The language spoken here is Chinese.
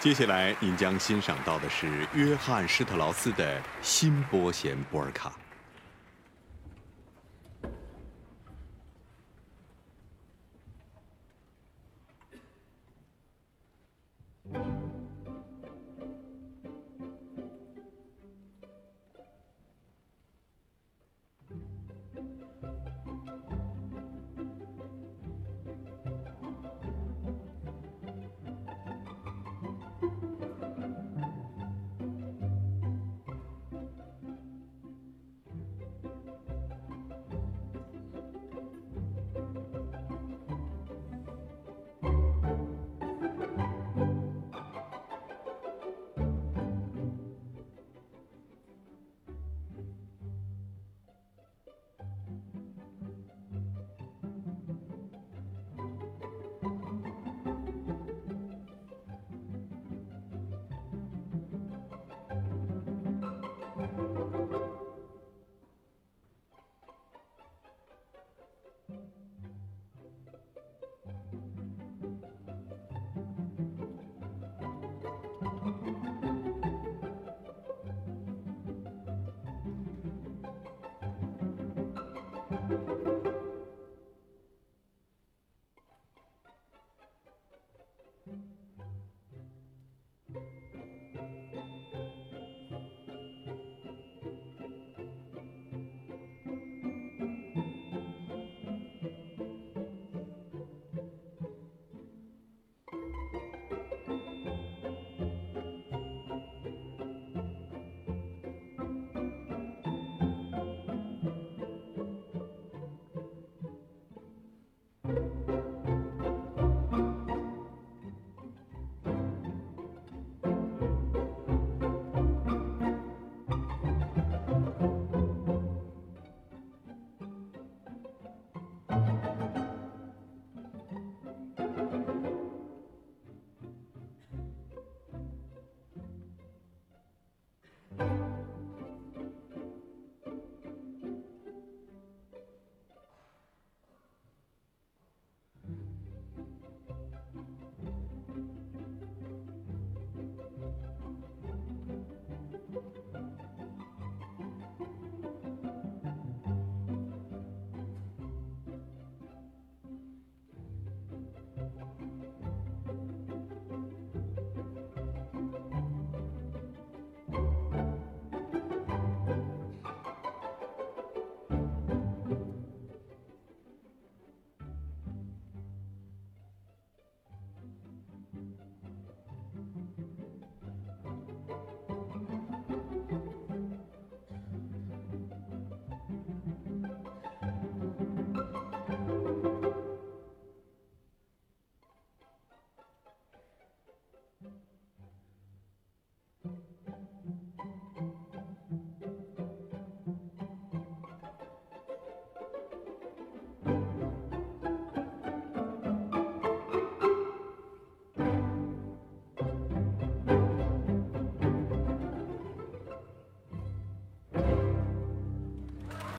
接下来您将欣赏到的是约翰施特劳斯的新波弦波尔卡。